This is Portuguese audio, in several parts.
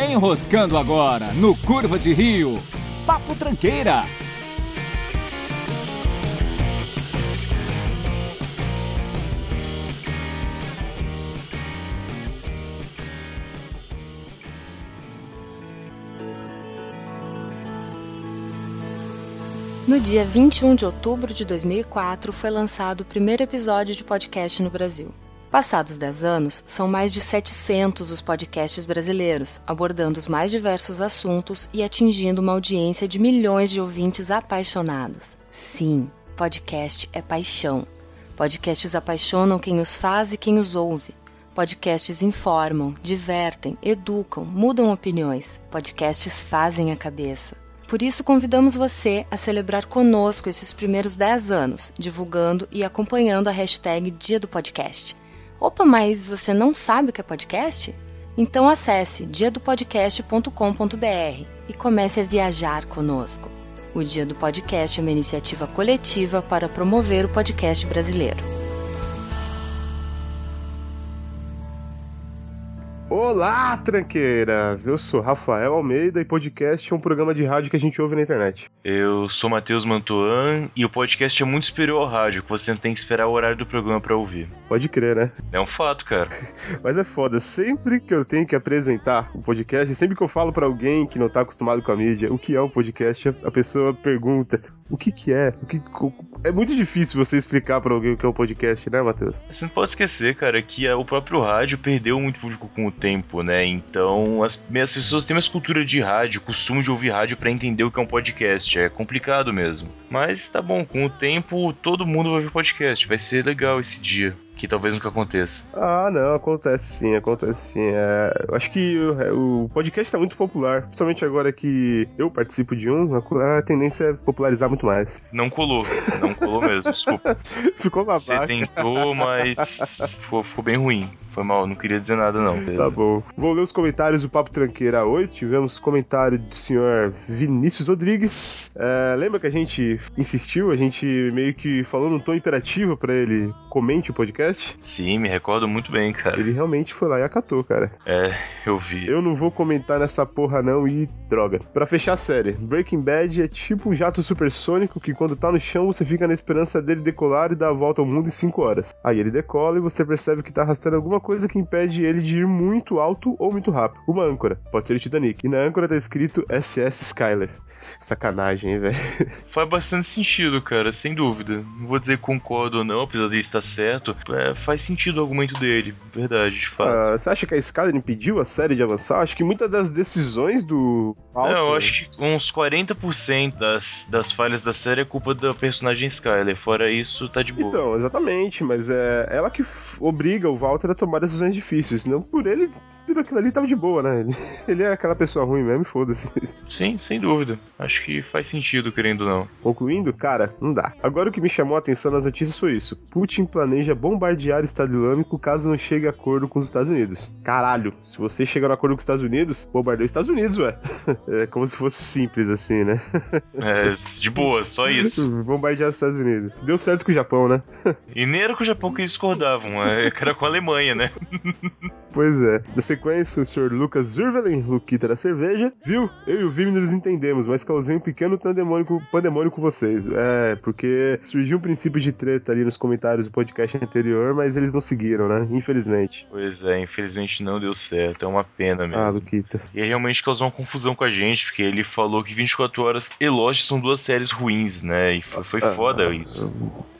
Enroscando agora no Curva de Rio. Papo Tranqueira. No dia 21 de outubro de 2004 foi lançado o primeiro episódio de podcast no Brasil. Passados 10 anos, são mais de 700 os podcasts brasileiros, abordando os mais diversos assuntos e atingindo uma audiência de milhões de ouvintes apaixonados. Sim, podcast é paixão. Podcasts apaixonam quem os faz e quem os ouve. Podcasts informam, divertem, educam, mudam opiniões. Podcasts fazem a cabeça. Por isso, convidamos você a celebrar conosco esses primeiros 10 anos, divulgando e acompanhando a hashtag Dia do Podcast. Opa, mas você não sabe o que é podcast? Então acesse diadopodcast.com.br e comece a viajar conosco. O Dia do Podcast é uma iniciativa coletiva para promover o podcast brasileiro. Olá, tranqueiras! Eu sou Rafael Almeida e podcast é um programa de rádio que a gente ouve na internet. Eu sou Matheus Mantuan e o podcast é muito superior ao rádio, que você não tem que esperar o horário do programa para ouvir. Pode crer, né? É um fato, cara. Mas é foda, sempre que eu tenho que apresentar o podcast, sempre que eu falo para alguém que não tá acostumado com a mídia o que é o podcast, a pessoa pergunta: o que que é? O que, é muito difícil você explicar para alguém o que é um podcast, né, Matheus? Você não pode esquecer, cara, que o próprio rádio perdeu muito público com o tempo, né? Então, as, as pessoas têm mais cultura de rádio, costume de ouvir rádio para entender o que é um podcast. É complicado mesmo. Mas tá bom, com o tempo todo mundo vai ouvir podcast. Vai ser legal esse dia que talvez nunca aconteça. Ah, não, acontece sim, acontece sim. É, eu acho que o, o podcast está muito popular, principalmente agora que eu participo de um, a, a tendência é popularizar muito mais. Não colou, não colou mesmo, desculpa. Ficou babaca. Você tentou, mas ficou, ficou bem ruim. Foi mal, não queria dizer nada, não. Beleza. Tá bom. Vou ler os comentários do Papo Tranqueira hoje. Tivemos comentário do senhor Vinícius Rodrigues. É, lembra que a gente insistiu, a gente meio que falou num tom imperativo para ele comente o podcast? Sim, me recordo muito bem, cara. Ele realmente foi lá e acatou, cara. É, eu vi. Eu não vou comentar nessa porra não e droga. Para fechar a série, Breaking Bad é tipo um jato supersônico que quando tá no chão você fica na esperança dele decolar e dar a volta ao mundo em 5 horas. Aí ele decola e você percebe que tá arrastando alguma coisa que impede ele de ir muito alto ou muito rápido. Uma âncora, pode ser o Titanic. E na âncora tá escrito SS Skyler. Sacanagem, hein, velho? Faz bastante sentido, cara, sem dúvida. Não vou dizer concordo ou não, apesar de estar certo. É, faz sentido o argumento dele, verdade, de fato. Ah, você acha que a Skyler impediu a série de avançar? Acho que muitas das decisões do. Não, eu acho que uns 40% das, das falhas da série é culpa da personagem Skyler. Fora isso, tá de boa. Então, exatamente, mas é ela que obriga o Walter a tomar decisões difíceis. Não por ele tudo aquilo ali tava de boa, né? Ele, ele é aquela pessoa ruim mesmo, foda-se. Sim, sem dúvida. Acho que faz sentido, querendo ou não. Concluindo, cara, não dá. Agora o que me chamou a atenção nas notícias foi isso. Putin planeja bombardear o Estado Islâmico caso não chegue a acordo com os Estados Unidos. Caralho, se você chegar no acordo com os Estados Unidos, bombardeia os Estados Unidos, ué. É como se fosse simples assim, né? É, de boa, só isso. bombardear os Estados Unidos. Deu certo com o Japão, né? E nem era com o Japão que eles discordavam, é, era com a Alemanha, né? Pois é. Na sequência, o senhor Lucas Zurvelin, Luquita da cerveja, viu? Eu e o Vini nos entendemos, mas causei um pequeno pandemônio, com vocês. É, porque surgiu um princípio de treta ali nos comentários do podcast anterior, mas eles não seguiram, né? Infelizmente. Pois é, infelizmente não deu certo. É uma pena mesmo. Ah, Luquita. E aí realmente causou uma confusão com a gente, porque ele falou que 24 Horas e Lost são duas séries ruins, né? E foi, foi ah, foda isso.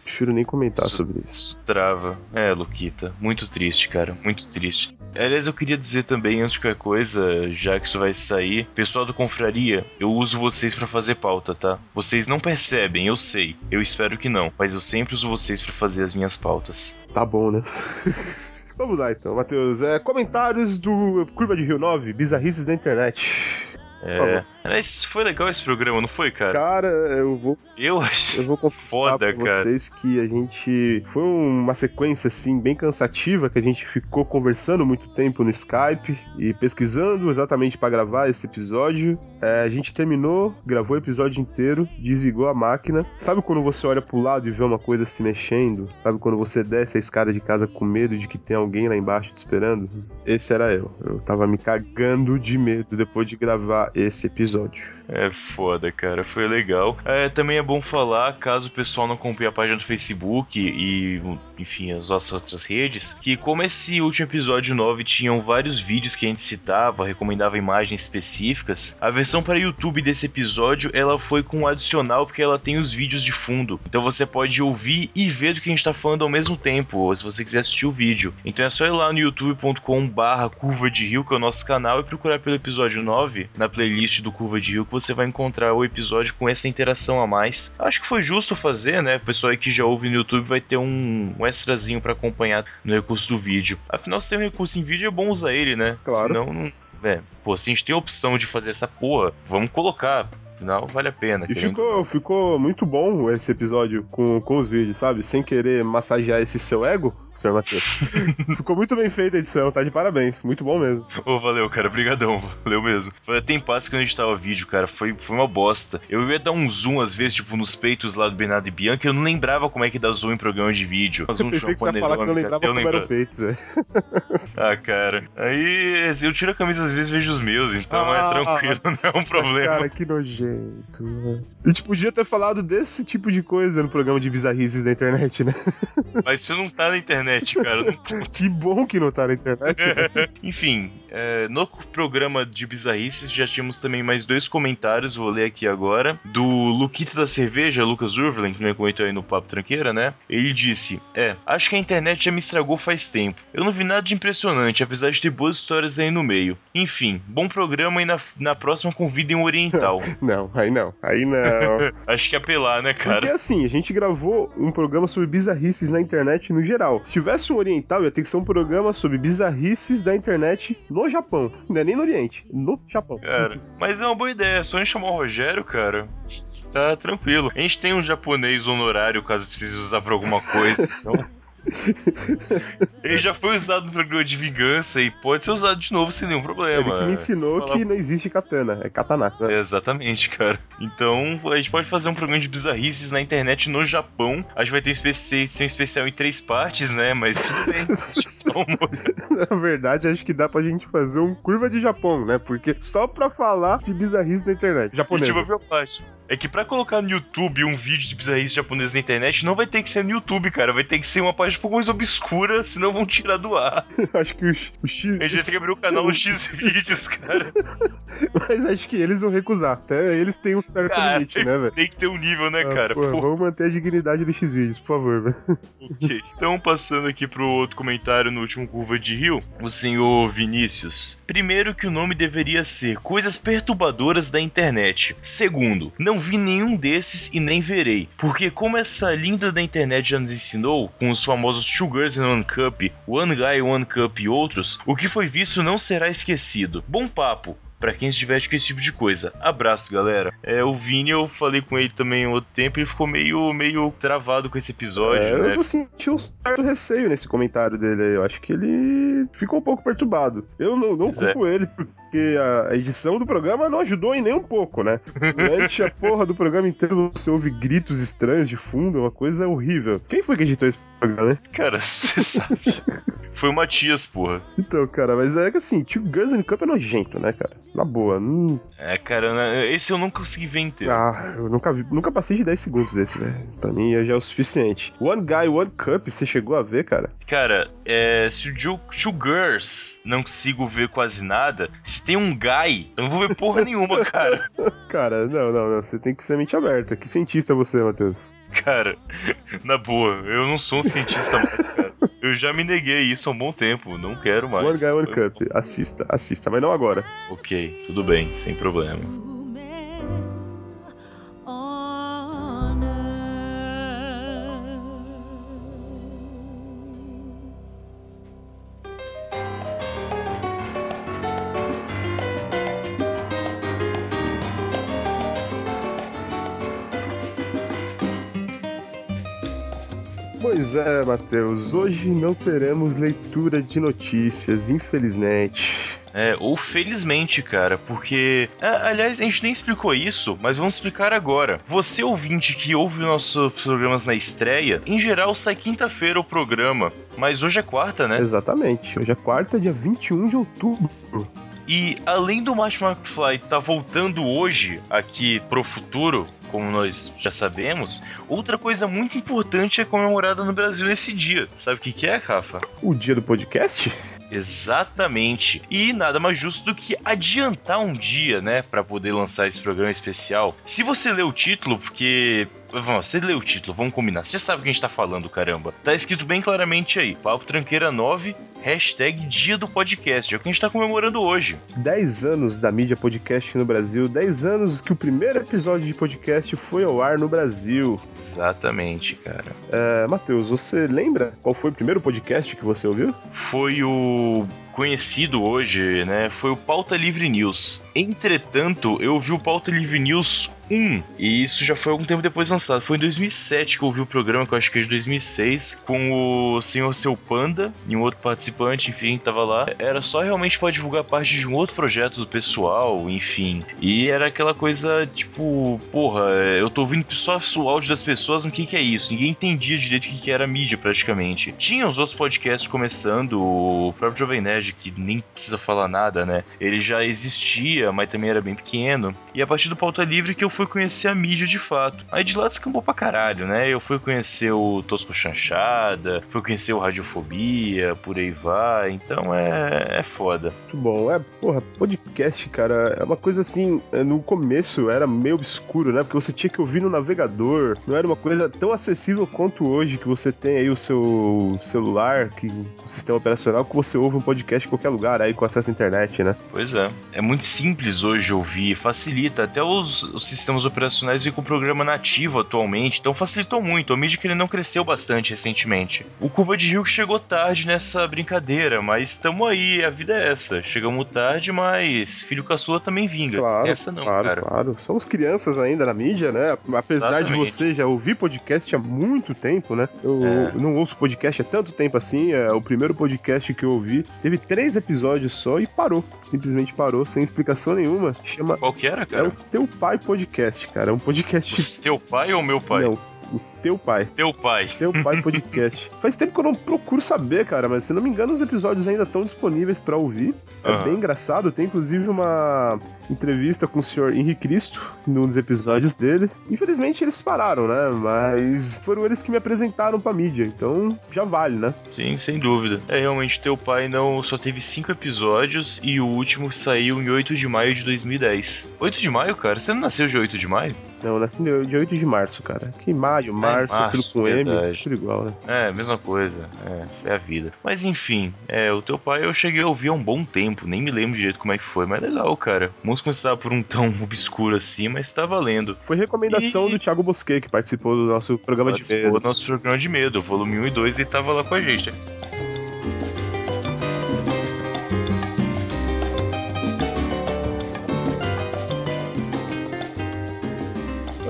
Prefiro nem comentar sobre isso. Trava. É, Luquita. Muito triste, cara. Muito triste. Aliás, eu queria dizer também, antes de qualquer coisa, já que isso vai sair, pessoal do Confraria, eu uso vocês para fazer pauta, tá? Vocês não percebem, eu sei. Eu espero que não, mas eu sempre uso vocês para fazer as minhas pautas. Tá bom, né? Vamos lá então, Matheus. É, comentários do Curva de Rio 9, bizarrices da internet. É. Mas foi legal esse programa, não foi, cara? Cara, eu vou. Eu achei. Eu vou confessar Foda, pra cara. vocês que a gente. Foi uma sequência, assim, bem cansativa, que a gente ficou conversando muito tempo no Skype e pesquisando exatamente pra gravar esse episódio. É, a gente terminou, gravou o episódio inteiro, desligou a máquina. Sabe quando você olha pro lado e vê uma coisa se mexendo? Sabe quando você desce a escada de casa com medo de que tem alguém lá embaixo te esperando? Esse era eu. Eu tava me cagando de medo depois de gravar esse episódio. É foda, cara. Foi legal. É, também é bom falar, caso o pessoal não acompanhe a página do Facebook e, enfim, as nossas outras redes, que como esse último episódio 9 tinham vários vídeos que a gente citava, recomendava imagens específicas, a versão para YouTube desse episódio, ela foi com um adicional porque ela tem os vídeos de fundo. Então você pode ouvir e ver do que a gente tá falando ao mesmo tempo, ou se você quiser assistir o vídeo. Então é só ir lá no youtube.com barra Curva de Rio, que é o nosso canal, e procurar pelo episódio 9 na playlist do Curva de Rio, que você vai encontrar o episódio com essa interação a mais. Acho que foi justo fazer, né? O pessoal aí que já ouve no YouTube vai ter um, um extrazinho para acompanhar no recurso do vídeo. Afinal, se tem um recurso em vídeo, é bom usar ele, né? Claro. Senão, não. É, pô, se a gente tem a opção de fazer essa porra, vamos colocar. Afinal, vale a pena. E ficou, ficou muito bom esse episódio com, com os vídeos, sabe? Sem querer massagear esse seu ego, senhor Matheus. ficou muito bem feita a edição, tá de parabéns. Muito bom mesmo. Ô, valeu, cara. Brigadão. Valeu mesmo. Foi até em paz que eu não editava vídeo, cara. Foi, foi uma bosta. Eu ia dar um zoom, às vezes, tipo, nos peitos lá do Bernardo e Bianca. Eu não lembrava como é que dá zoom em programa de vídeo. Mas Eu um pensei que você ia falar que não lembrava como eram lembro. peitos, velho. Ah, cara. Aí eu tiro a camisa às vezes e vejo os meus, então é Ah, tranquilo, não é um nossa, problema. Cara, que nojento, velho. A gente podia ter falado desse tipo de coisa no programa de bizarrices da internet, né? Mas isso não tá na internet, cara. Não Que bom que não tá na internet. né? Enfim, é, no programa de bizarrices já tínhamos também mais dois comentários, vou ler aqui agora. Do Luquita da Cerveja, Lucas Urvelen, que me comentou aí no Papo Tranqueira, né? Ele disse: É, acho que a internet já me estragou faz tempo. Eu não vi nada de impressionante, apesar de ter boas histórias aí no meio. Enfim, bom programa e na, na próxima convidem um oriental. Não, aí não. Aí não. acho que é apelar, né, Porque cara? assim, a gente gravou um programa sobre bizarrices na internet no geral. Se tivesse um oriental, ia ter que ser um programa sobre bizarrices da internet no Japão. Não é nem no Oriente, no Japão. Cara, mas é uma boa ideia, só a gente chamar o Rogério, cara. Tá tranquilo. A gente tem um japonês honorário caso precise usar pra alguma coisa. Então. Ele já foi usado no programa de vingança e pode ser usado de novo sem nenhum problema. Ele que me ensinou falar- que não existe katana, é katana. né? Exatamente, cara. Então, a gente pode fazer um programa de bizarrices na internet no Japão. A gente vai ter um, especi um especial em três partes, né? Mas tudo bem. Na verdade, acho que dá pra gente fazer um curva de Japão, né? Porque só pra falar de bizarrice na internet. E Japonês. tipo, é que pra colocar no YouTube um vídeo de bizarrice japonesa na internet, não vai ter que ser no YouTube, cara. Vai ter que ser uma página um pouco mais obscura, senão vão tirar do ar. acho que o, X- o X. A gente vai ter que abrir o canal X vídeos, cara. Mas acho que eles vão recusar. Até eles têm um certo Cara, limite, né, velho? Tem que ter um nível, né, Ah, cara? pô, Pô, Vamos manter a dignidade do X-Vídeos, por favor, velho. ok. Então, passando aqui pro outro comentário no último Curva de Rio, o senhor Vinícius. Primeiro, que o nome deveria ser Coisas Perturbadoras da Internet. Segundo, não vi nenhum desses e nem verei. Porque, como essa linda da internet já nos ensinou, com os famosos Two Girls in One Cup, One Guy, One Cup e outros, o que foi visto não será esquecido. Bom papo. Pra quem se diverte com esse tipo de coisa. Abraço, galera. É, o Vini, eu falei com ele também há outro tempo e ele ficou meio, meio travado com esse episódio, É, né? eu senti um certo receio nesse comentário dele aí. Eu acho que ele ficou um pouco perturbado. Eu não, não Pois é. culpo ele, porque a edição do programa não ajudou em nem um pouco, né? Durante a porra do programa inteiro você ouve gritos estranhos de fundo, é uma coisa horrível. Quem foi que editou esse programa, né? Cara, você sabe. Foi o Matias, porra. Então, cara, mas é que assim, Two Girls in Cup é nojento, né, cara? Na boa. Não... É, cara, né, esse eu não consegui ver inteiro. Ah, eu nunca vi, nunca passei de 10 segundos desse, velho. Pra mim já é o suficiente. One Guy, One Cup, você chegou a ver, cara? Cara, é, se o Two Girls não consigo ver quase nada, se tem um guy, eu não vou ver porra nenhuma, cara. Cara, não, não, não. Você tem que ser mente aberta. Que cientista é você, Matheus? Cara, na boa, eu não sou um cientista mais, cara. Eu já me neguei isso há um bom tempo, não quero mais. One Guy, One Cup. Assista, assista, mas não agora. Ok, tudo bem, sem problema. Matheus, hoje não teremos leitura de notícias, infelizmente. É, ou felizmente, cara, porque. aliás, a gente nem explicou isso, mas vamos explicar agora. Você, ouvinte que ouve nossos programas na estreia, em geral sai quinta-feira o programa, mas hoje é quarta, né? Exatamente, hoje é quarta, dia 21 de outubro. E além do Marty McFly tá voltando hoje aqui pro futuro, como nós já sabemos, outra coisa muito importante é comemorada no Brasil nesse dia. Sabe o que, que é, Rafa? O dia do podcast? Exatamente. E nada mais justo do que adiantar um dia, né, para poder lançar esse programa especial. Se você lê o título, porque você lê o título, vamos combinar. Você sabe o que a gente tá falando, caramba. Tá escrito bem claramente aí. Papo Tranqueira 9, hashtag Dia do Podcast. É o que a gente tá comemorando hoje. 10 anos da mídia podcast no Brasil. 10 anos que o primeiro episódio de podcast foi ao ar no Brasil. Exatamente, cara. É, Matheus, você lembra qual foi o primeiro podcast que você ouviu? Foi o conhecido hoje, né, foi o Pauta Livre News. Entretanto, eu ouvi o Pauta Livre News 1, e isso já foi algum tempo depois lançado. Foi em 2007 que eu ouvi o programa, que eu acho que é de 2006, com o Senhor Seu Panda e um outro participante, enfim, tava lá. Era só realmente para divulgar parte de um outro projeto do pessoal, enfim. E era aquela coisa, tipo, porra, eu tô ouvindo só o áudio das pessoas, o que que é isso? Ninguém entendia direito o que que era mídia, praticamente. Tinha os outros podcasts começando, o próprio Jovem Nerd, que nem precisa falar nada, né? Ele já existia, mas também era bem pequeno. E a partir do Pauta Livre que eu fui conhecer a mídia de fato. Aí de lá descambou pra caralho, né? Eu fui conhecer o Tosco Chanchada, fui conhecer o Radiofobia, por aí vai. Então é, é foda. Muito bom. É, porra, podcast, cara, é uma coisa assim, é, no começo era meio obscuro, né? Porque você tinha que ouvir no navegador, não era uma coisa tão acessível quanto hoje, que você tem aí o seu celular, que o sistema operacional, que você ouve um podcast em qualquer lugar aí com acesso à internet, né? Pois é. É muito simples hoje ouvir, facilita. Até os, os sistemas sistemas operacionais vêm com o programa nativo atualmente, então facilitou muito. A mídia que ele não cresceu bastante recentemente. O Curva de Rio chegou tarde nessa brincadeira, mas estamos aí, a vida é essa. Chegamos tarde, mas filho caçula também vinga. Claro, essa não, claro, cara. claro. Somos crianças ainda na mídia, né? Apesar Exatamente. de você já ouvir podcast há muito tempo, né? Eu É. não ouço podcast há tanto tempo assim. É, o primeiro podcast que eu ouvi teve três episódios só e parou. Simplesmente parou, sem explicação nenhuma. Chama Qual que era, É cara? o Teu Pai Podcast, cara. É um podcast. O seu pai ou meu pai? Não, o Teu Pai. Teu pai. Teu Pai Podcast. Faz tempo que eu não procuro saber, cara, mas se não me engano, os episódios ainda estão disponíveis pra ouvir. É Aham. bem engraçado. Tem inclusive uma entrevista com o senhor Henrique Cristo num dos episódios dele. Infelizmente eles pararam, né? Mas foram eles que me apresentaram pra mídia, então já vale, né? Sim, sem dúvida. É, realmente, teu pai não só teve cinco episódios e o último saiu em 8 de maio de 2010. 8 de maio, cara? Você não nasceu de 8 de maio? Não, eu nasci de 8 de março, cara. Que maio, março, É, março, tudo com M, verdade. tudo igual, né? É, mesma coisa. É, é a vida. Mas enfim, é, o teu pai eu cheguei a ouvir há um bom tempo, nem me lembro direito como é que foi, mas legal, cara. Não estava por um tão obscuro assim, mas tá valendo. Foi recomendação E- do Thiago Bosquet, que participou do nosso programa de Participou medo. do nosso programa de medo, volume 1 e 2, e tava lá com a gente.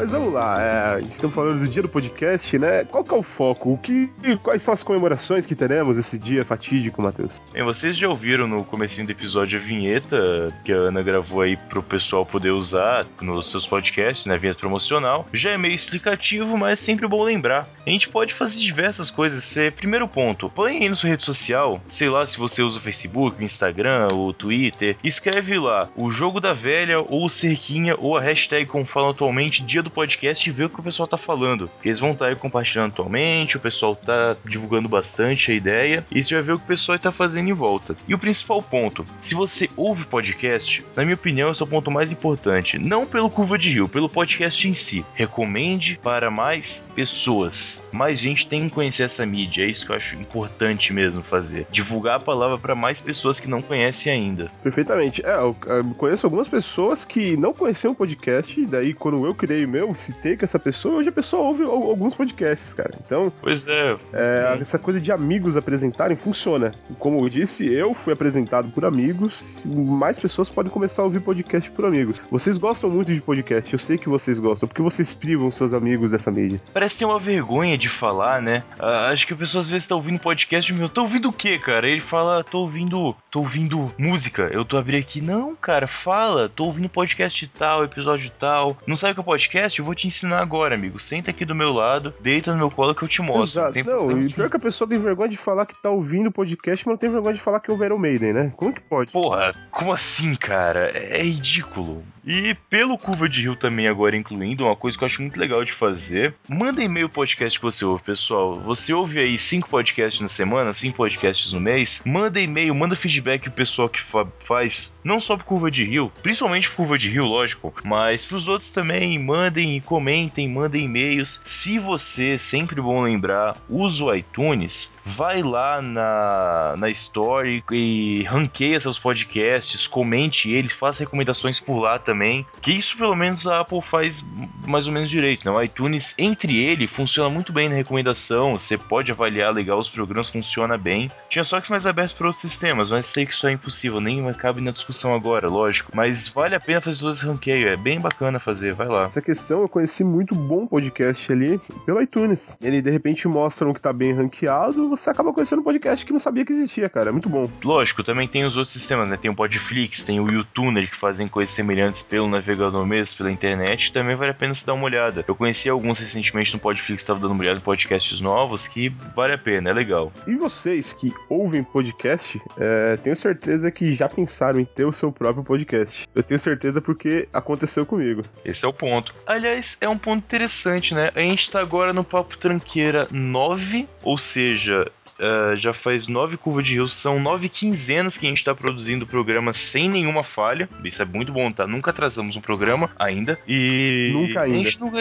Mas vamos lá, é, estamos falando do dia do podcast, né? Qual que é o foco? O que, quais são as comemorações que teremos esse dia fatídico, Matheus? Bem, vocês já ouviram no comecinho do episódio a vinheta que a Ana gravou aí pro pessoal poder usar nos seus podcasts, né? Vinheta promocional. Já é meio explicativo, mas é sempre bom lembrar. A gente pode fazer diversas coisas. Cê, primeiro ponto, põe aí na sua rede social, sei lá se você usa o Facebook, o Instagram, o Twitter, escreve lá o jogo da velha ou o cerquinha ou a hashtag como falam atualmente, dia do podcast e vê o que o pessoal tá falando. Eles vão estar aí compartilhando atualmente, o pessoal tá divulgando bastante a ideia e você vai ver o que o pessoal tá fazendo em volta. E o principal ponto, se você ouve podcast, na minha opinião, esse é o ponto mais importante. Não pelo Curva de Rio, pelo podcast em si. Recomende para mais pessoas. Mais gente tem que conhecer essa mídia. É isso que eu acho importante mesmo fazer. Divulgar a palavra para mais pessoas que não conhecem ainda. Perfeitamente. É, eu, conheço algumas pessoas que não conheciam o podcast, daí quando eu criei o meu, eu citei com essa pessoa, hoje a pessoa ouve alguns podcasts, cara. Então. Pois é. é essa coisa de amigos apresentarem funciona. Como eu disse, eu fui apresentado por amigos, mais pessoas podem começar a ouvir podcast por amigos. Vocês gostam muito de podcast, eu sei que vocês gostam, porque vocês privam seus amigos dessa mídia. Parece ter uma vergonha de falar, né? Uh, acho que a pessoa às vezes tá ouvindo podcast e meu, tô ouvindo o quê, cara? Ele fala, tô ouvindo. tô ouvindo música. Eu tô abrindo aqui. Não, cara, fala, tô ouvindo podcast tal, episódio tal. Não sabe o que é podcast? Eu vou te ensinar agora, amigo. Senta aqui do meu lado, deita no meu colo que eu te mostro. Exato. Não, não e pior que a pessoa tem vergonha de falar que tá ouvindo podcast, mas não tem vergonha de falar que ouve Iron Maiden, né? Como que pode? Porra, como assim, cara? É ridículo. E pelo Curva de Rio também agora incluindo, uma coisa que eu acho muito legal de fazer, manda e-mail podcast que você ouve, pessoal. Você ouve aí cinco podcasts na semana, cinco podcasts no mês, manda e-mail, manda feedback o pessoal que fa faz, não só pro Curva de Rio, principalmente pro Curva de Rio, lógico, mas pros outros também, mandem, comentem, mandem e-mails. Se você, sempre bom lembrar, usa o iTunes, vai lá na, na Story e ranqueia seus podcasts, comente eles, faça recomendações por lá também. Que isso pelo menos a Apple faz mais ou menos direito, né? O iTunes, entre ele, funciona muito bem na recomendação. Você pode avaliar legal os programas, funciona bem. Tinha só que mais aberto para outros sistemas, mas sei que isso é impossível, nem cabe na discussão agora, lógico. Mas vale a pena fazer todos esse ranqueio, é bem bacana fazer, vai lá. Essa questão eu conheci muito bom podcast ali pelo iTunes. Ele de repente mostra um que tá bem ranqueado, você acaba conhecendo um podcast que não sabia que existia, cara. É muito bom. Lógico, também tem os outros sistemas, né? Tem o Podflix, tem o YouTuner que fazem coisas semelhantes pelo navegador mesmo, pela internet, também vale a pena se dar uma olhada. Eu conheci alguns recentemente no Podflix, estava dando uma olhada em podcasts novos, que vale a pena, é legal. E vocês que ouvem podcast, é, tenho certeza que já pensaram em ter o seu próprio podcast. Eu tenho certeza porque aconteceu comigo. Esse é o ponto. Aliás, é um ponto interessante, né? A gente tá agora no Papo Tranqueira 9, ou seja, Uh, já faz nove curvas de rios, são nove quinzenas que a gente tá produzindo o programa sem nenhuma falha. Isso é muito bom, tá? Nunca atrasamos um programa ainda. E. Nunca ainda. A gente nunca...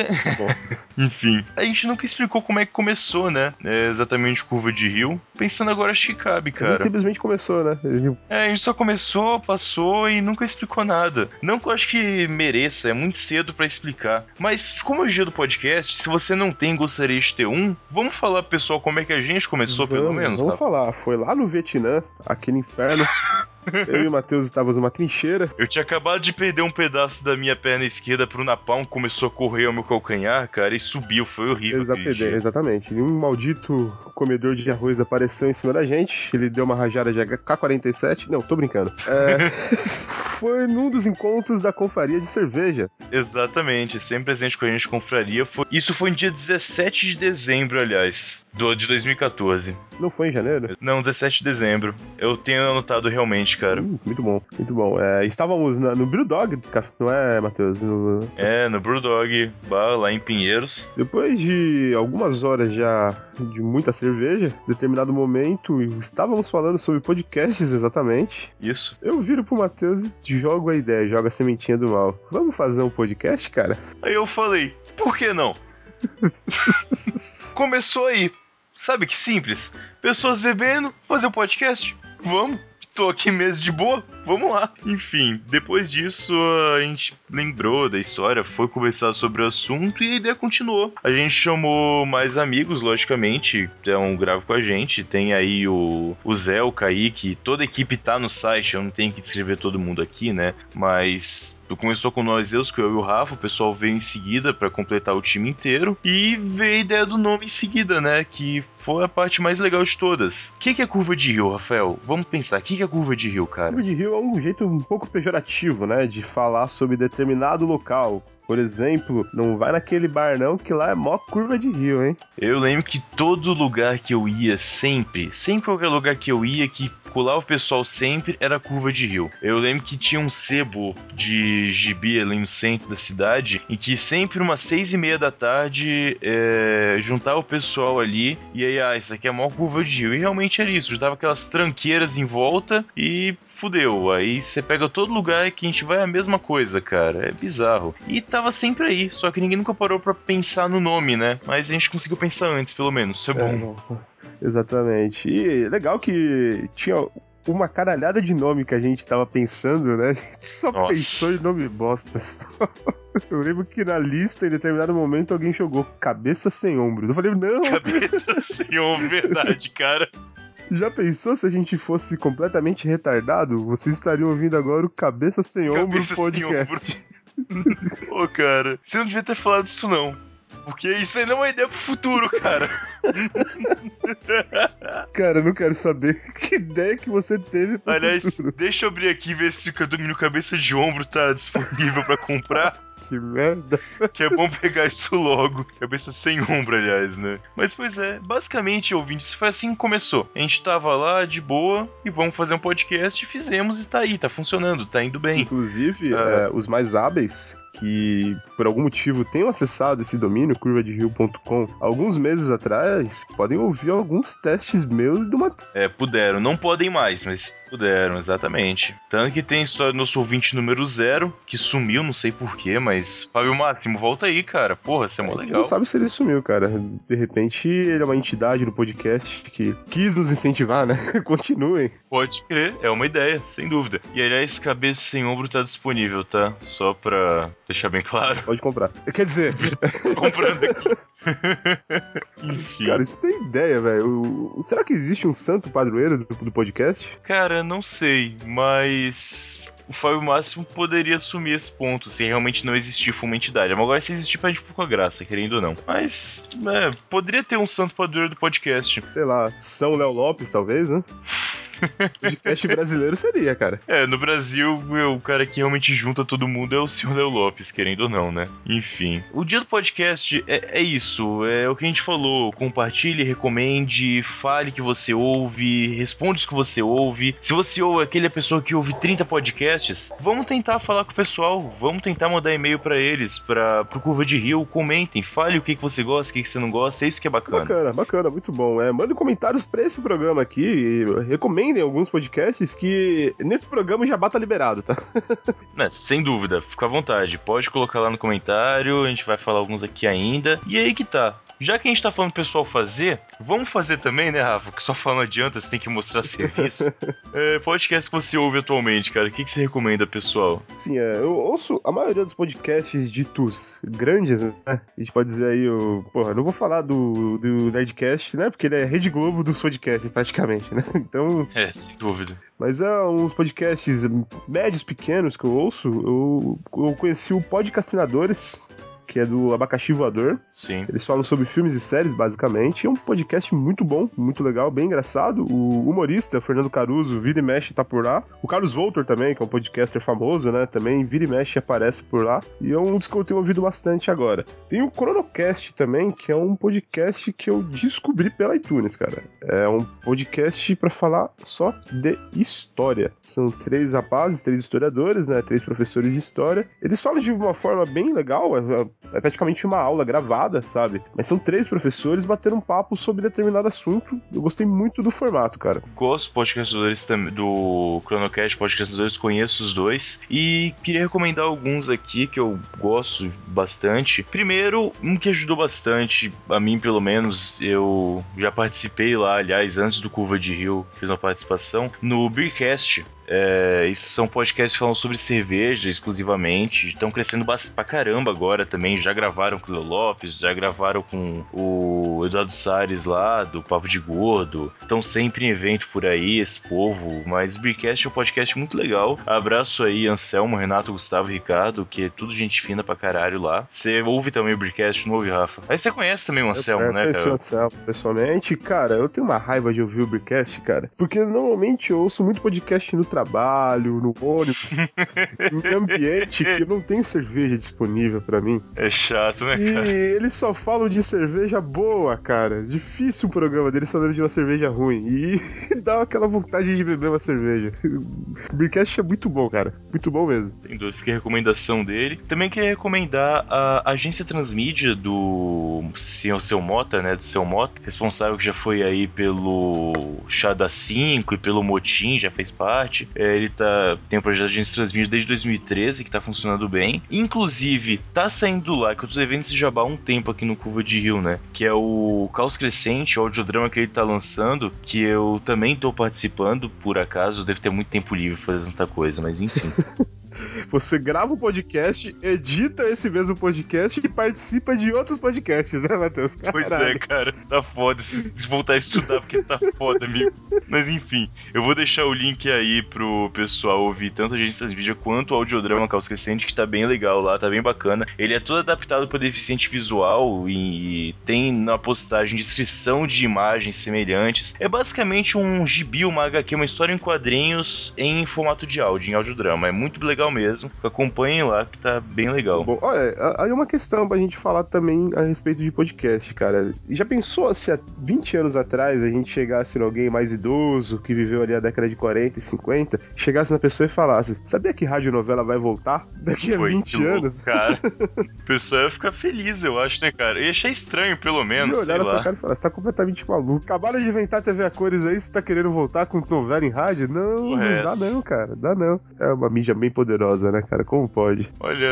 Enfim. A gente nunca explicou como é que começou, né? É exatamente curva de rio. Pensando agora, acho que cabe, cara. Ele simplesmente começou, né? É, a gente só começou, passou e nunca explicou nada. Não que eu acho que mereça, é muito cedo para explicar. Mas, como é o dia do podcast, se você não tem gostaria de ter um, vamos falar pro pessoal como é que a gente começou, vamos, pelo menos. Vamos falar, foi lá no Vietnã, aquele inferno. Eu e o Matheus estávamos numa trincheira. Eu tinha acabado de perder um pedaço da minha perna esquerda pro napalm, começou a correr ao meu calcanhar, cara, e subiu, foi horrível. Exatamente, exatamente. E um maldito comedor de arroz apareceu em cima da gente, ele deu uma rajada de K-47. Não, tô brincando. É... foi num dos encontros da confraria de cerveja. Exatamente, sempre presente com a gente confraria. Foi... Isso foi no dia 17 de dezembro, aliás, do, de 2014. Não foi em janeiro? Não, 17 de dezembro. Eu tenho anotado realmente, cara. Uh, muito bom, muito bom. É, estávamos na, no Brewdog, não é, Matheus? No... É, no Brewdog Bar, lá em Pinheiros. Depois de algumas horas já de muita cerveja, em determinado momento, estávamos falando sobre podcasts exatamente. Isso. Eu viro pro Matheus e jogo a ideia, jogo a sementinha do mal. Vamos fazer um podcast, cara? Aí eu falei, por que não? Começou aí. Sabe que simples? Pessoas bebendo, fazer um podcast? Vamos tô aqui mesmo de boa, vamos lá. Enfim, depois disso a gente lembrou da história, foi conversar sobre o assunto e a ideia continuou. A gente chamou mais amigos, logicamente, então grava com a gente. Tem aí o, o Zé, o Kaique, toda a equipe tá no site, eu não tenho que descrever todo mundo aqui, né? Mas começou com nós, eu, eu e o Rafa, o pessoal veio em seguida para completar o time inteiro e veio a ideia do nome em seguida, né? Que foi a parte mais legal de todas. O que, que é curva de rio, Rafael? Vamos pensar, o que, que é curva de rio, cara? Curva de rio é um jeito um pouco pejorativo, né? De falar sobre determinado local. Por exemplo, não vai naquele bar não, que lá é mó curva de rio, hein? Eu lembro que todo lugar que eu ia, sempre, sempre qualquer lugar que eu ia, que circulava o pessoal sempre era curva de rio. Eu lembro que tinha um sebo de gibi ali no centro da cidade, em que sempre umas seis e meia da tarde é, juntava o pessoal ali e aí, ah, isso aqui é a maior curva de rio. E realmente era isso, juntava aquelas tranqueiras em volta e fudeu. Aí você pega todo lugar que a gente vai a mesma coisa, cara. É bizarro. E tava sempre aí, só que ninguém nunca parou para pensar no nome, né? Mas a gente conseguiu pensar antes, pelo menos. Isso é bom. É, Exatamente. E legal que tinha uma caralhada de nome que a gente tava pensando, né? A gente só Nossa. pensou em nome bosta. Eu lembro que na lista, em determinado momento, alguém jogou cabeça sem ombro. Eu falei, não, Cabeça sem ombro, verdade, cara. já pensou se a gente fosse completamente retardado? Vocês estariam ouvindo agora o Cabeça Sem Ombro Cabeça Sem podcast. Ô, cara, você não devia ter falado isso, não. Porque isso aí não é uma ideia pro futuro, cara. Cara, eu não quero saber que ideia que você teve pro Aliás, futuro. deixa eu abrir aqui e ver se o domínio cabeça de ombro tá disponível pra comprar. Que merda. Que é bom pegar isso logo. Cabeça sem ombro, aliás, né? Mas pois é, basicamente, ouvintes, foi assim que começou. A gente tava lá de boa e vamos fazer um podcast fizemos e tá aí, tá funcionando, tá indo bem. Inclusive, Ah. é, os mais hábeis que por algum motivo tenham acessado esse domínio, curvaderio.com, alguns meses atrás, podem ouvir alguns testes meus do Matheus. É, puderam. Não podem mais, mas puderam, exatamente. Tanto que tem a história do nosso ouvinte número zero, que sumiu, não sei porquê, mas. Fábio Máximo, volta aí, cara. Porra, você é mó A gente legal. não sabe se ele sumiu, cara. De repente, ele é uma entidade do podcast que quis nos incentivar, né? Continuem. Pode crer, é uma ideia, sem dúvida. E aliás, cabeça sem ombro tá disponível, tá? Só pra deixar bem claro. Pode comprar. Quer dizer, comprando aqui. Enfim. cara, isso tem ideia, velho. Será que existe um santo padroeiro do, do podcast? Cara, não sei, mas. O Fábio Máximo poderia assumir esse ponto se realmente não existir uma entidade. Mas agora se existir perde pouca graça, querendo ou não. Mas, é, poderia ter um santo padroeiro do podcast. Sei lá, São Léo Lopes, talvez, né? Podcast brasileiro seria, cara. É, no Brasil, meu, o cara que realmente junta todo mundo é o Sr. Léo Lopes, querendo ou não, né? Enfim. O dia do podcast é, é isso, é o que a gente falou. Compartilhe, recomende, fale que você ouve, responde os que você ouve. Se você ouve aquele pessoa que ouve 30 podcasts, vamos tentar falar com o pessoal, vamos tentar mandar e-mail pra eles, pra, pro Curva de Rio, comentem, fale o que, que você gosta, o que, que você não gosta, é isso que é bacana. Bacana, bacana, muito bom. É, mandem comentários pra esse programa aqui e recomendem alguns podcasts que nesse programa já bata liberado, tá? Né, sem dúvida, fica à vontade. Pode colocar lá no comentário, a gente vai falar alguns aqui ainda. E aí que tá. Já que a gente tá falando pessoal fazer, vamos fazer também, né, Rafa? Que só falar não adianta, você tem que mostrar serviço. é, podcast que você ouve atualmente, cara. O que, que você recomenda, pessoal? Sim, é, eu ouço a maioria dos podcasts ditos grandes, né? A gente pode dizer aí, o, porra, não vou falar do, do Nerdcast, né? Porque ele é Rede Globo dos podcasts, praticamente, né? Então, É, sem dúvida. mas é uns podcasts médios, pequenos que eu ouço. Eu, eu conheci o Podcastinadores, que é do Abacaxi Voador. Sim. Eles falam sobre filmes e séries, basicamente. É um podcast muito bom, muito legal, bem engraçado. O humorista, Fernando Caruso, vira e mexe tá por lá. O Carlos Voltor também, que é um podcaster famoso, né? Também vira e mexe aparece por lá. E é um dos que eu tenho ouvido bastante agora. Tem o Chronocast também, que é um podcast que eu descobri pela iTunes, cara. É um podcast pra falar só de história. São três rapazes, três historiadores, né? Três professores de história. Eles falam de uma forma bem legal, é, praticamente uma aula gravada, sabe? Mas são três professores batendo um papo sobre determinado assunto. Eu gostei muito do formato, cara. Gosto podcastadores tam- do Chronocast, podcastadores, conheço os dois. E queria recomendar alguns aqui que eu gosto bastante. Primeiro, um que ajudou bastante, a mim pelo menos, eu já participei lá, aliás, antes do Curva de Rio, fiz uma participação, no Beercast. É, esses são podcasts que falam sobre cerveja exclusivamente. Estão crescendo pra caramba agora também. Já gravaram com o Lopes, já gravaram com o Eduardo Salles lá, do Papo de Gordo. Estão sempre em evento por aí, esse povo. Mas o Beercast é um podcast muito legal. Abraço aí, Anselmo, Renato, Gustavo e Ricardo, que é tudo gente fina pra caralho lá. Você ouve também o Beercast, não ouve, Rafa? Aí você conhece também o Anselmo, eu, né, conheci o cara? Anselmo pessoalmente, cara, eu tenho uma raiva de ouvir o Beercast, cara. Porque normalmente eu ouço muito podcast no trabalho, no ônibus, em ambiente que não tem cerveja disponível pra mim. É chato, né, E cara? eles só falam de cerveja boa, cara. Difícil o programa deles falando de uma cerveja ruim. E dá aquela vontade de beber uma cerveja. O Beercast é muito bom, cara. Muito bom mesmo. Tem dúvida, fica a recomendação dele. Também queria recomendar a agência Transmídia do senhor Seu Mota, né? Do Seu Mota, responsável que já foi aí pelo Chá da 5 e pelo Motim, já fez parte. É, ele tá, tem um projeto de Agência Transmídia desde 2013 que tá funcionando bem. Inclusive, tá saindo lá, que eu tô devendo esse jabá há um tempo aqui no Curva de Rio, né? Que é o Caos Crescente, o audiodrama que ele tá lançando, que eu também tô participando, por acaso. Devo ter muito tempo livre pra fazer tanta coisa, mas enfim. Você grava um podcast, edita esse mesmo podcast e participa de outros podcasts, né, Matheus? Pois é, cara. Tá foda. Se voltar a estudar, porque tá foda, amigo. Mas enfim, eu vou deixar o link aí pro pessoal ouvir tanto a gente transmídia quanto o audiodrama Caos Crescente, que tá bem legal lá, tá bem bacana. Ele é todo adaptado para deficiente visual e tem na postagem descrição de imagens semelhantes. É basicamente um gibi, uma HQ, uma história em quadrinhos em formato de áudio, em audiodrama. É muito legal mesmo. Acompanhem lá que tá bem legal. Bom, olha, aí é uma questão pra gente falar também a respeito de podcast, cara. Já pensou se há 20 anos atrás a gente chegasse em alguém mais idoso, que viveu ali a década de 40 e 50, chegasse na pessoa e falasse: Sabia que radionovela vai voltar daqui a Foi, 20 que louco, anos? Cara, a pessoa ia ficar feliz, eu acho, né, cara? Eu ia achar estranho, pelo menos. E olhar lá. cara e falar: Você tá completamente maluco. Acabaram de inventar TV a cores aí, você tá querendo voltar com novela em rádio? Não, Porra, é não dá essa? não, cara. Dá não. É uma mídia bem poderosa, né, cara? Como pode? Olha,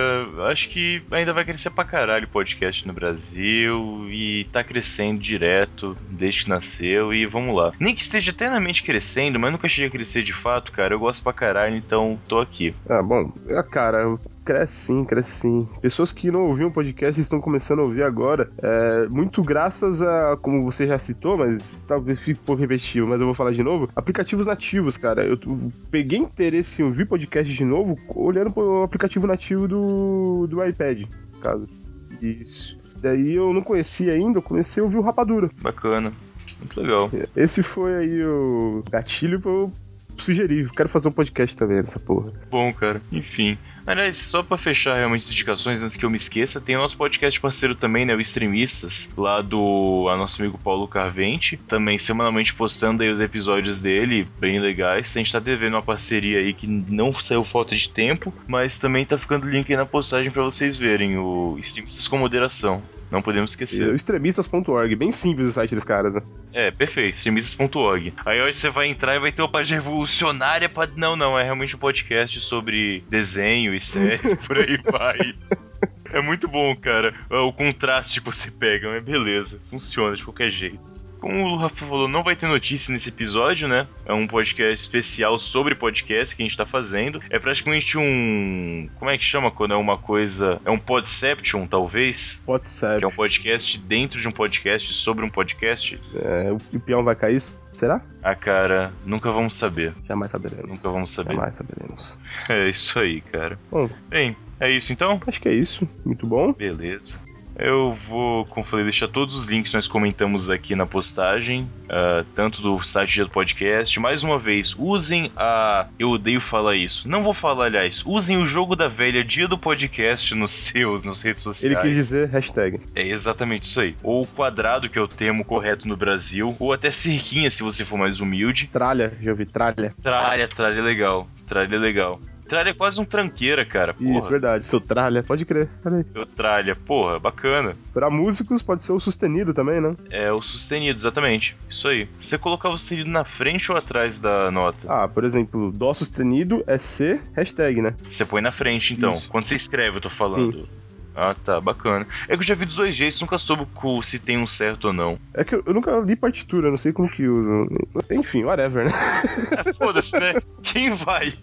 acho que ainda vai crescer pra caralho o podcast no Brasil e tá crescendo direto desde que nasceu e vamos lá. Nem que esteja eternamente crescendo, mas nunca cheguei a crescer de fato, cara. Eu gosto pra caralho, então tô aqui. Ah, bom, é, cara, cresce sim, cresce sim. Pessoas que não ouviam podcast estão começando a ouvir agora. É, muito graças a, como você já citou, mas talvez fique um pouco repetitivo, mas eu vou falar de novo. Aplicativos nativos, cara. Eu peguei interesse em ouvir podcast de novo olhando pro aplicativo nativo do, do iPad, no caso. Isso. Daí eu não conhecia ainda, eu comecei a ouvir o Rapadura. Bacana. Muito legal. Esse foi aí o gatilho pra eu sugerir. Quero fazer um podcast também nessa porra. Bom, cara. Enfim. Aliás, só pra fechar realmente as indicações, antes que eu me esqueça, tem o nosso podcast parceiro também, né? O Extremistas, lá do a nosso amigo Paulo Carvente. Também semanalmente postando aí os episódios dele, bem legais. A gente tá devendo uma parceria aí que não saiu falta de tempo, mas também tá ficando o link aí na postagem pra vocês verem. O Extremistas com moderação. Não podemos esquecer. Extremistas.org, bem simples o site dos caras, né? É, perfeito, extremistas.org. Aí hoje você vai entrar e vai ter uma página revolucionária pra... Não, não, é realmente um podcast sobre desenho e séries, por aí vai. É muito bom, cara. O contraste que você pega, mas beleza, funciona de qualquer jeito. Como o Rafa falou, não vai ter notícia nesse episódio, né? É um podcast especial sobre podcast que a gente tá fazendo. É praticamente um. Como é que chama quando é uma coisa. É um podception, talvez? WhatsApp. Que é um podcast dentro de um podcast sobre um podcast. É, o peão vai cair? Será? Ah, cara, nunca vamos saber. Jamais saberemos. Nunca vamos saber. Jamais saberemos. É isso aí, cara. Bom, Bem, é isso então? acho que é isso. Muito bom. Beleza. Eu vou, como falei, deixar todos os links que nós comentamos aqui na postagem, ah, tanto do site Dia do Podcast. Mais uma vez, usem a. Eu odeio falar isso. Não vou falar, aliás. Usem o jogo da velha Dia do Podcast nos seus, nas redes sociais. Ele quis dizer hashtag. É exatamente isso aí. Ou quadrado, que é o termo correto no Brasil. Ou até cerquinha, se você for mais humilde. Tralha, já ouvi, tralha. Tralha, tralha é legal. Tralha é legal. Tralha é quase um tranqueira, cara. Isso, Porra. verdade. Seu tralha, pode crer. Olha aí. Seu tralha, porra, bacana. Pra músicos pode ser o sustenido também, né? É o sustenido, exatamente. Isso aí. Você colocar o sustenido na frente ou atrás da nota? Ah, por exemplo, dó sustenido é C, hashtag, né? Você põe na frente, então. Isso. Quando você escreve, eu tô falando. Ah, tá, bacana. É que eu já vi dos dois jeitos, nunca soube se tem um certo ou não. É que eu, eu nunca li partitura, não sei como que usa. Enfim, whatever, né? Ah, Foda-se, né? Quem vai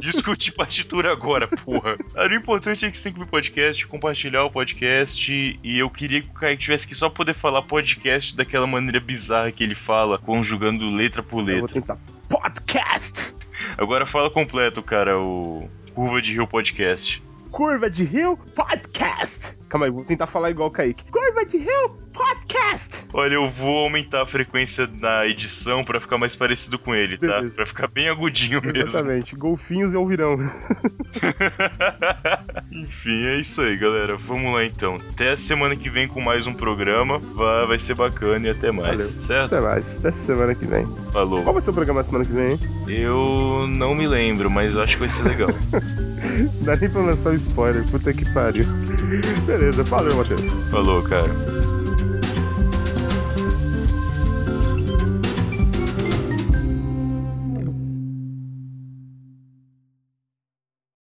discutir partitura agora, porra? O importante é que você tem que ver podcast, compartilhar o podcast. E eu queria que o Kaique tivesse que só poder falar podcast daquela maneira bizarra que ele fala, conjugando letra por Eu vou letra. tentar. Podcast! Agora fala completo, cara, o Curva de Rio Podcast. Curva de Rio Podcast! Calma aí, vou tentar falar igual o Kaique. Curva de Rio Podcast! Olha, eu vou aumentar a frequência na edição pra ficar mais parecido com ele, tá? Beleza. Pra ficar bem agudinho mesmo. Exatamente, golfinhos e ouvirão. Enfim, é isso aí, galera. Vamos lá então. Até a semana que vem com mais um programa. Vai, vai ser bacana e até mais, Valeu. certo? Até mais, até semana que vem. Qual Falou. vai ser o programa da semana que vem, hein? Eu não me lembro, mas eu acho que vai ser legal. Não dá nem pra lançar o spoiler, puta que pariu. Beleza, valeu, Matheus. Falou, cara.